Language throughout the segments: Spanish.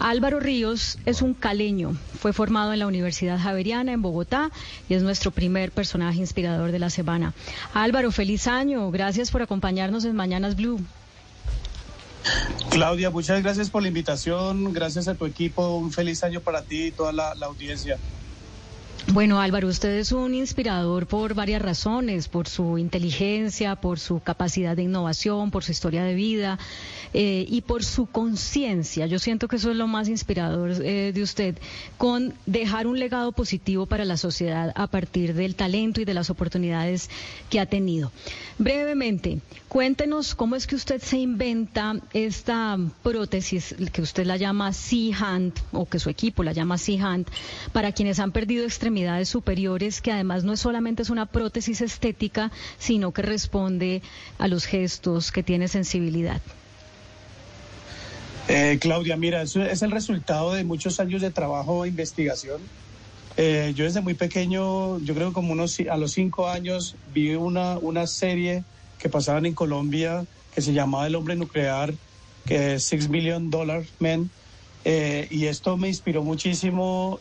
Álvaro Ríos es un caleño, fue formado en la Universidad Javeriana en Bogotá y es nuestro primer personaje inspirador de la semana. Álvaro, feliz año, gracias por acompañarnos en Mañanas Blue. Claudia, muchas gracias por la invitación, gracias a tu equipo, un feliz año para ti y toda la, la audiencia. Bueno, Álvaro, usted es un inspirador por varias razones, por su inteligencia, por su capacidad de innovación, por su historia de vida eh, y por su conciencia. Yo siento que eso es lo más inspirador eh, de usted, con dejar un legado positivo para la sociedad a partir del talento y de las oportunidades que ha tenido. Brevemente, cuéntenos cómo es que usted se inventa esta prótesis que usted la llama Sea-Hand o que su equipo la llama Sea-Hand para quienes han perdido extremidades superiores, que además no es solamente es una prótesis estética, sino que responde a los gestos, que tiene sensibilidad. Eh, Claudia, mira, eso es el resultado de muchos años de trabajo e investigación. Eh, yo desde muy pequeño, yo creo como unos a los cinco años, vi una, una serie que pasaban en Colombia que se llamaba El hombre nuclear, que es Six Million Dollar Men. Eh, y esto me inspiró muchísimo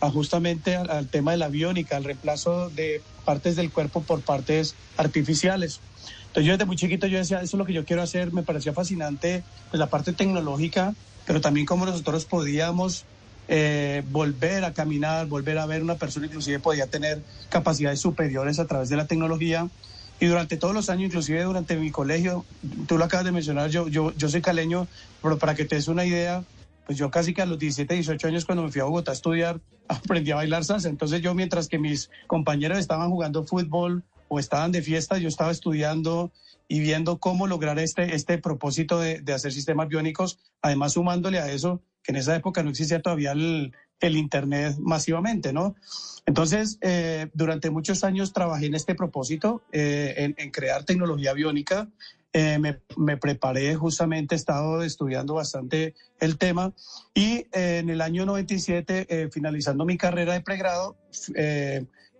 justamente al, tema de la biónica, al reemplazo de partes del cuerpo por partes artificiales. Entonces yo desde muy chiquito yo decía, eso es lo que yo quiero hacer, me parecía fascinante pues, la parte tecnológica, pero también cómo nosotros podíamos eh, volver a caminar, volver a ver una persona, inclusive podía tener capacidades superiores a través de la tecnología. Y durante todos los años, inclusive durante mi colegio, tú lo acabas de mencionar, yo, yo, yo soy caleño, pero para que te des una idea, pues yo casi que a los 17, 18 años cuando me fui a Bogotá a estudiar, aprendí a bailar salsa. Entonces yo mientras que mis compañeros estaban jugando fútbol o estaban de fiesta, yo estaba estudiando y viendo cómo lograr este, este propósito de, hacer sistemas biónicos, además sumándole a eso, que en esa época no existía todavía el, Internet masivamente, ¿no? Entonces, eh, durante muchos años trabajé en este propósito, eh, en, crear tecnología biónica, eh, me, preparé justamente, he estado estudiando bastante el tema y eh, en el año 97, eh, finalizando mi carrera de pregrado,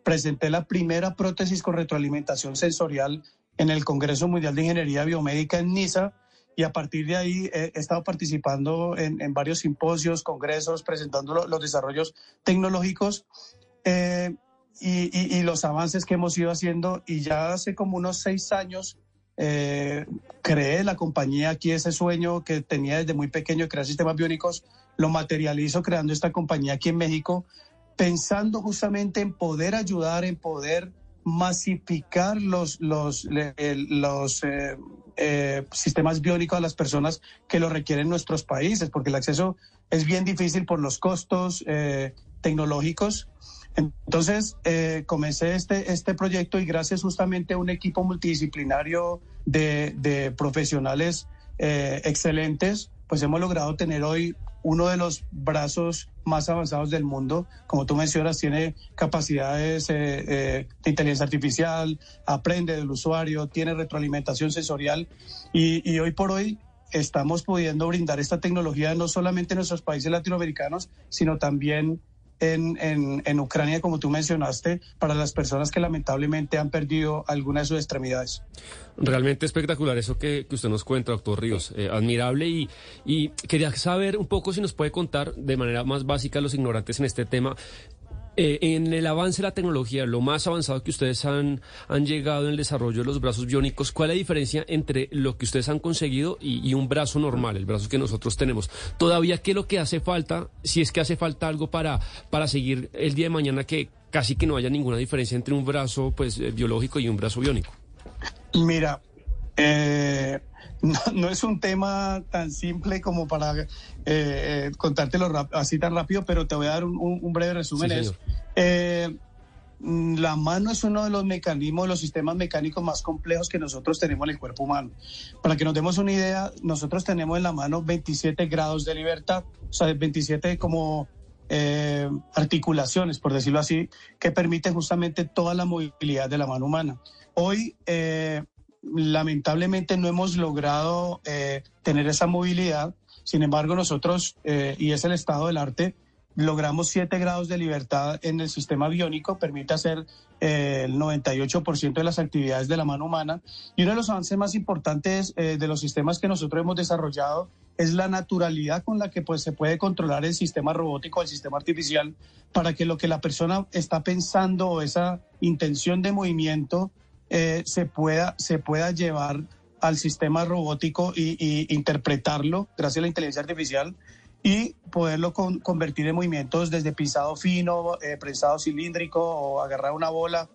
presenté la primera prótesis con retroalimentación sensorial en el Congreso Mundial de Ingeniería Biomédica en Niza y a partir de ahí he, estado participando en, varios simposios, congresos, presentando los desarrollos tecnológicos. y, los avances que hemos ido haciendo y ya hace como unos seis años eh, creé la compañía aquí, ese sueño que tenía desde muy pequeño de crear sistemas biónicos, lo materializo creando esta compañía aquí en México, pensando justamente en poder ayudar, en poder masificar los, los, los eh, eh, sistemas biónicos a las personas que lo requieren en nuestros países, porque el acceso es bien difícil por los costos eh, tecnológicos entonces, eh, comencé este, este proyecto y gracias justamente a un equipo multidisciplinario de, profesionales eh, excelentes, pues hemos logrado tener hoy uno de los brazos más avanzados del mundo. Como tú mencionas, tiene capacidades eh, de inteligencia artificial, aprende del usuario, tiene retroalimentación sensorial y, y hoy por hoy estamos pudiendo brindar esta tecnología no solamente en nuestros países latinoamericanos, sino también en, en, Ucrania, como tú mencionaste, para las personas que lamentablemente han perdido alguna de sus extremidades. Realmente espectacular eso que, usted nos cuenta, doctor Ríos. Eh, admirable y, y quería saber un poco si nos puede contar de manera más básica los ignorantes en este tema eh, en el avance de la tecnología, lo más avanzado que ustedes han, han llegado en el desarrollo de los brazos biónicos, ¿cuál es la diferencia entre lo que ustedes han conseguido y, un brazo normal, el brazo que nosotros tenemos? Todavía, ¿qué es lo que hace falta, si es que hace falta algo para, para seguir el día de mañana que casi que no haya ninguna diferencia entre un brazo pues, eh, biológico y un brazo biónico? Mira, eh, no, es un tema tan simple como para eh, eh, contártelo así tan rápido, pero te voy a dar un, breve resumen. Eh, la mano es uno de los mecanismos, los sistemas mecánicos más complejos que nosotros tenemos en el cuerpo humano. Para que nos demos una idea, nosotros tenemos en la mano 27 grados de libertad, o sea, 27 como articulaciones, por decirlo así, que permiten justamente toda la movilidad de la mano humana. Hoy lamentablemente no hemos logrado eh, tener esa movilidad. Sin embargo, nosotros, eh, y es el estado del arte, logramos 7 grados de libertad en el sistema biónico, permite hacer eh, el 98% de las actividades de la mano humana. Y uno de los avances más importantes de los sistemas que nosotros hemos desarrollado es la naturalidad con la que pues, se puede controlar el sistema robótico, el sistema artificial, para que lo que la persona está pensando o esa intención de movimiento eh, se, pueda, se pueda llevar al sistema robótico y, interpretarlo gracias a la inteligencia artificial y poderlo convertir en movimientos desde pisado fino, eh, prensado cilíndrico o agarrar una bola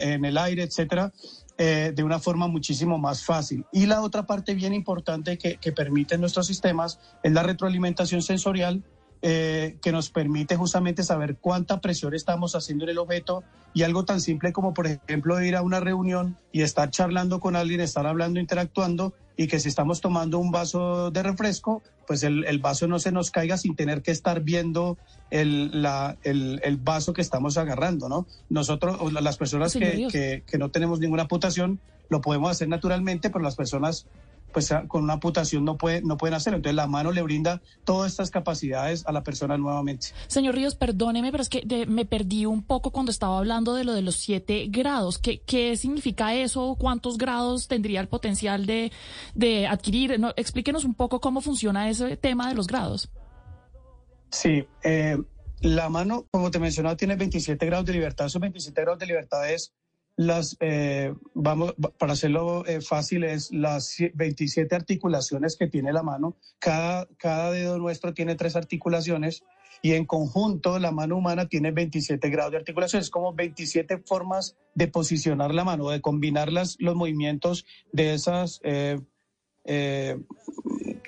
en el aire, etcétera, eh, de una forma muchísimo más fácil. Y la otra parte bien importante que, que permiten nuestros sistemas es la retroalimentación sensorial, eh, que nos permite justamente saber cuánta presión estamos haciendo en el objeto y algo tan simple como, por ejemplo, ir a una reunión y estar charlando con alguien, estar hablando, interactuando y que si estamos tomando un vaso de refresco, pues el, vaso no se nos caiga sin tener que estar viendo el, la, el, vaso que estamos agarrando, ¿no? Nosotros, las personas que, que, que, no tenemos ninguna amputación, lo podemos hacer naturalmente, pero las personas pues con una amputación no, puede, no pueden hacerlo. Entonces la mano le brinda todas estas capacidades a la persona nuevamente. Señor Ríos, perdóneme, pero es que me perdí un poco cuando estaba hablando de lo de los siete grados. ¿Qué, qué significa eso? ¿Cuántos grados tendría el potencial de, de adquirir? No, explíquenos un poco cómo funciona ese tema de los grados. Sí, eh, la mano, como te mencionaba, tiene 27 grados de libertad. Esos 27 grados de libertad es las, eh, vamos, para hacerlo eh, fácil, es las 27 articulaciones que tiene la mano. Cada, cada dedo nuestro tiene tres articulaciones y en conjunto la mano humana tiene 27 grados de articulación. Es como 27 formas de posicionar la mano, de combinar las, los movimientos de esas, eh,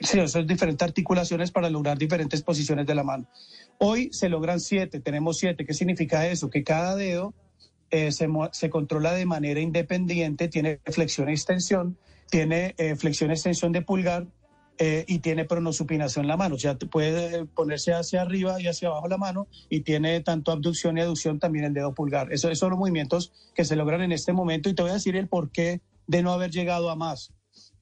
sí, esas diferentes articulaciones para lograr diferentes posiciones de la mano. Hoy se logran siete, tenemos siete. ¿Qué significa eso? Que cada dedo eh, se, controla de manera independiente, tiene flexión e extensión, tiene eh, flexión e extensión de pulgar eh, y tiene pronosupinación en la mano. O sea, puede ponerse hacia arriba y hacia abajo la mano y tiene tanto abducción y aducción también el dedo pulgar. Eso, esos son los movimientos que se logran en este momento y te voy a decir el porqué de no haber llegado a más.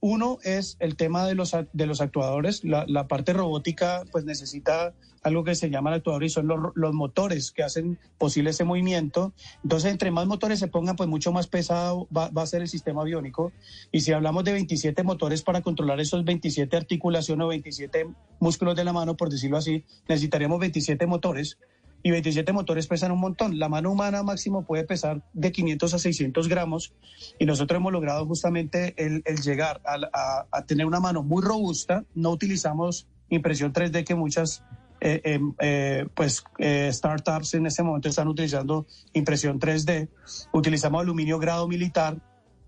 Uno es el tema de los, de los actuadores. La, parte robótica pues necesita algo que se llama el actuador y son los, motores que hacen posible ese movimiento. Entonces, entre más motores se pongan, pues mucho más pesado va, a ser el sistema biónico. Y si hablamos de 27 motores para controlar esos 27 articulaciones o 27 músculos de la mano, por decirlo así, necesitaríamos 27 motores. Y 27 motores pesan un montón. La mano humana máximo puede pesar de 500 a 600 gramos. Y nosotros hemos logrado justamente el, llegar a, a tener una mano muy robusta. No utilizamos impresión 3D que muchas eh, em, eh, pues eh, startups en este momento están utilizando impresión 3D. Utilizamos aluminio grado militar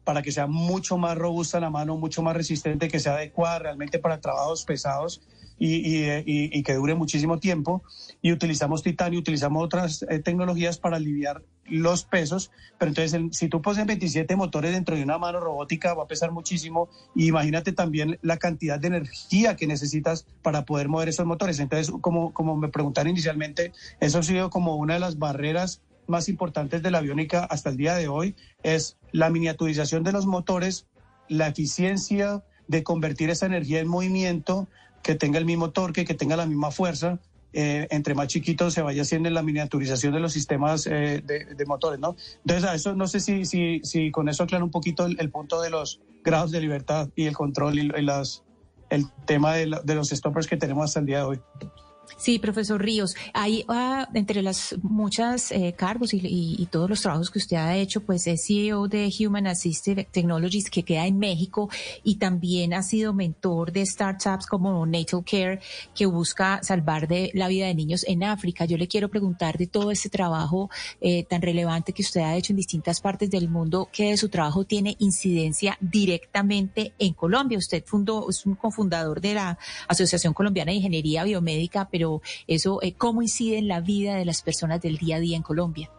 para que sea mucho más robusta la mano, mucho más resistente, que sea adecuada realmente para trabajos pesados y, que dure muchísimo tiempo. Y utilizamos titanio, utilizamos otras eh, tecnologías para aliviar los pesos. Pero entonces, si tú pones 27 motores dentro de una mano robótica, va a pesar muchísimo. Y imagínate también la cantidad de energía que necesitas para poder mover esos motores. Entonces, como, como me preguntaron inicialmente, eso ha sido como una de las barreras más importantes de la aviónica hasta el día de hoy, es la miniaturización de los motores, la eficiencia de convertir esa energía en movimiento, que tenga el mismo torque, que tenga la misma fuerza. Eh, entre más chiquito se vaya haciendo la miniaturización de los sistemas eh, de, motores, ¿no? Entonces, a eso no sé si, si, si con eso aclaro un poquito el, punto de los grados de libertad y el control y, las, el tema de, de los stoppers que tenemos hasta el día de hoy. Sí, profesor Ríos, hay ah, entre las muchas eh, cargos y, todos los trabajos que usted ha hecho, pues es CEO de Human Assistive Technologies que queda en México y también ha sido mentor de startups como Natal Care que busca salvar la vida de niños en África. Yo le quiero preguntar de todo este trabajo eh, tan relevante que usted ha hecho en distintas partes del mundo, que de su trabajo tiene incidencia directamente en Colombia. Usted fundó, es un cofundador de la Asociación Colombiana de Ingeniería Biomédica, pero eso, eh, ¿cómo incide en la vida de las personas del día a día en Colombia?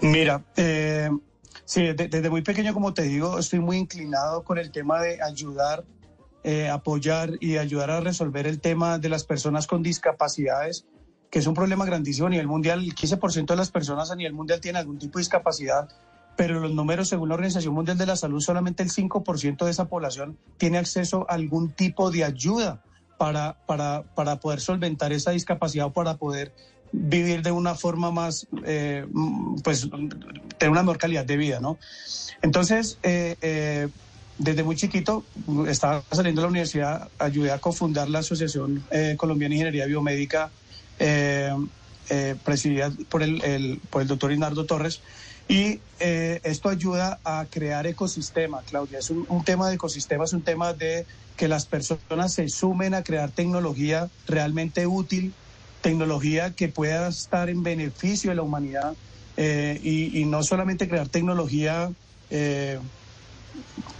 Mira, eh, sí, desde, muy pequeño, como te digo, estoy muy inclinado con el tema de ayudar, eh, apoyar y ayudar a resolver el tema de las personas con discapacidades, que es un problema grandísimo a nivel mundial. El 15% de las personas a nivel mundial tienen algún tipo de discapacidad, pero los números, según la Organización Mundial de la Salud, solamente el 5% de esa población tiene acceso a algún tipo de ayuda para, para, para poder solventar esa discapacidad o para poder vivir de una forma más, eh, pues, tener una mejor calidad de vida, ¿no? Entonces, eh, eh, desde muy chiquito, estaba saliendo de la universidad, ayudé a cofundar la Asociación Colombiana de Ingeniería Biomédica, presidida por el, por el doctor Inardo Torres. Y esto ayuda a crear ecosistema, Claudia. Es un, un tema de ecosistema, es un tema de que las personas se sumen a crear tecnología realmente útil, tecnología que pueda estar en beneficio de la humanidad eh, y, no solamente crear tecnología eh,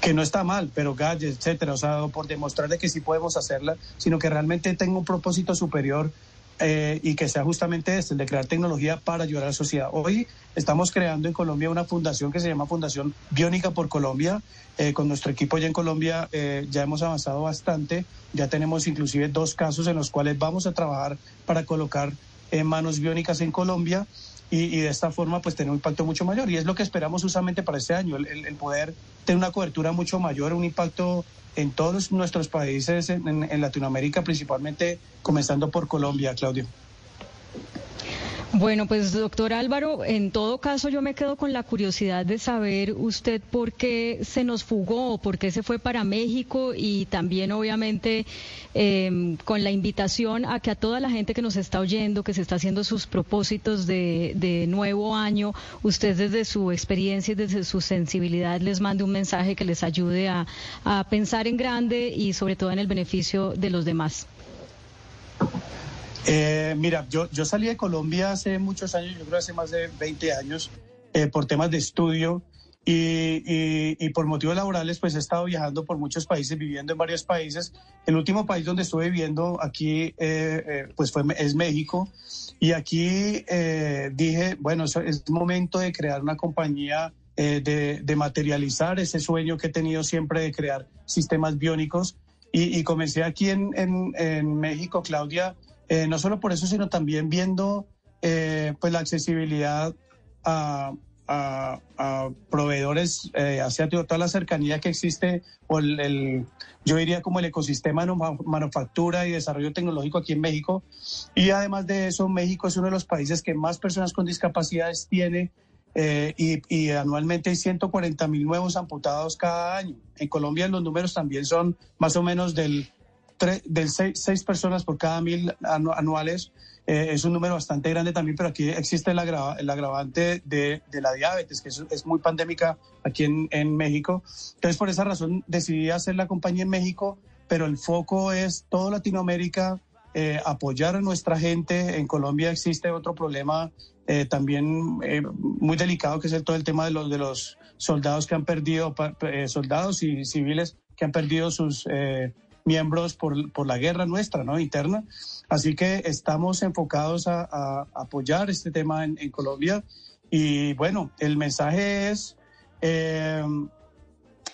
que no está mal, pero gadgets, etcétera, o sea, por demostrarle que sí podemos hacerla, sino que realmente tenga un propósito superior eh, y que sea justamente este, el de crear tecnología para ayudar a la sociedad. Hoy estamos creando en Colombia una fundación que se llama Fundación Biónica por Colombia. Eh, con nuestro equipo ya en Colombia eh, ya hemos avanzado bastante, ya tenemos inclusive dos casos en los cuales vamos a trabajar para colocar manos biónicas en Colombia. Y, de esta forma pues tener un impacto mucho mayor. Y es lo que esperamos justamente para este año, el, el poder tener una cobertura mucho mayor, un impacto en todos nuestros países en, Latinoamérica, principalmente comenzando por Colombia, Claudio. Bueno, pues doctor Álvaro, en todo caso yo me quedo con la curiosidad de saber usted por qué se nos fugó, por qué se fue para México y también obviamente em, con la invitación a que a toda la gente que nos está oyendo, que se está haciendo sus propósitos de, nuevo año, usted desde su experiencia y desde su sensibilidad les mande un mensaje que les ayude a pensar en grande y sobre todo en el beneficio de los demás. Eh, mira, yo, yo salí de Colombia hace muchos años, yo creo hace más de 20 años, eh, por temas de estudio y, y, por motivos laborales, pues he estado viajando por muchos países, viviendo en varios países. El último país donde estuve viviendo aquí, eh, pues fue, es México. Y aquí dije, bueno, es momento de crear una compañía de, de, materializar ese sueño que he tenido siempre de crear sistemas biónicos. Y, y comencé aquí en, en, en México, Claudia, eh, no solo por eso, sino también viendo eh, pues la accesibilidad a, proveedores eh, hacia toda la cercanía que existe o el, yo diría como el ecosistema de manufactura y desarrollo tecnológico aquí en México y además de eso México es uno de los países que más personas con discapacidades tiene y, anualmente hay 140 mil nuevos amputados cada año. En Colombia los números también son más o menos del del seis, personas por cada mil anuales. Eh, es un número bastante grande también, pero aquí existe el, agravante de, la diabetes, que es, muy pandémica aquí en, México. Entonces, por esa razón decidí hacer la compañía en México, pero el foco es toda Latinoamérica, eh, apoyar a nuestra gente. En Colombia existe otro problema eh, también muy delicado, que es todo el tema de los, de los soldados que han perdido, soldados y civiles que han perdido sus miembros por, por la guerra nuestra, ¿no? Interna. Así que estamos enfocados a, apoyar este tema en, Colombia. Y bueno, el mensaje es, eh,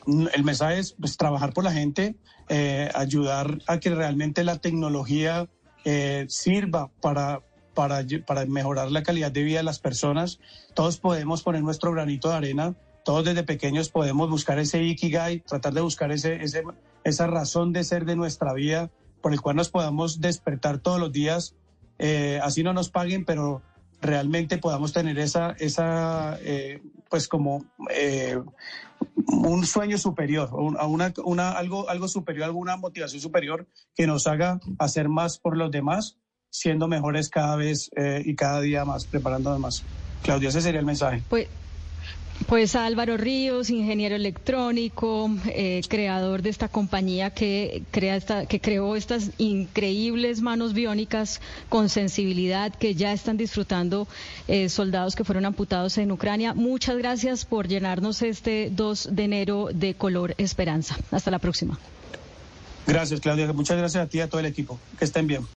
el mensaje es pues, trabajar por la gente, eh, ayudar a que realmente la tecnología eh, sirva para, para, para mejorar la calidad de vida de las personas. Todos podemos poner nuestro granito de arena todos desde pequeños podemos buscar ese ikigai, tratar de buscar ese, ese, esa razón de ser de nuestra vida por el cual nos podamos despertar todos los días, eh, así no nos paguen, pero realmente podamos tener esa, esa eh, pues como eh, un sueño superior, una, una, algo, algo superior, alguna motivación superior que nos haga hacer más por los demás, siendo mejores cada vez y cada día más, preparándonos más. Claudia, ese sería el mensaje. Pues pues Álvaro Ríos, ingeniero electrónico, eh, creador de esta compañía que, crea esta, que creó estas increíbles manos biónicas con sensibilidad que ya están disfrutando eh, soldados que fueron amputados en Ucrania. Muchas gracias por llenarnos este 2 de enero de color esperanza. Hasta la próxima. Gracias, Claudia. Muchas gracias a ti y a todo el equipo. Que estén bien.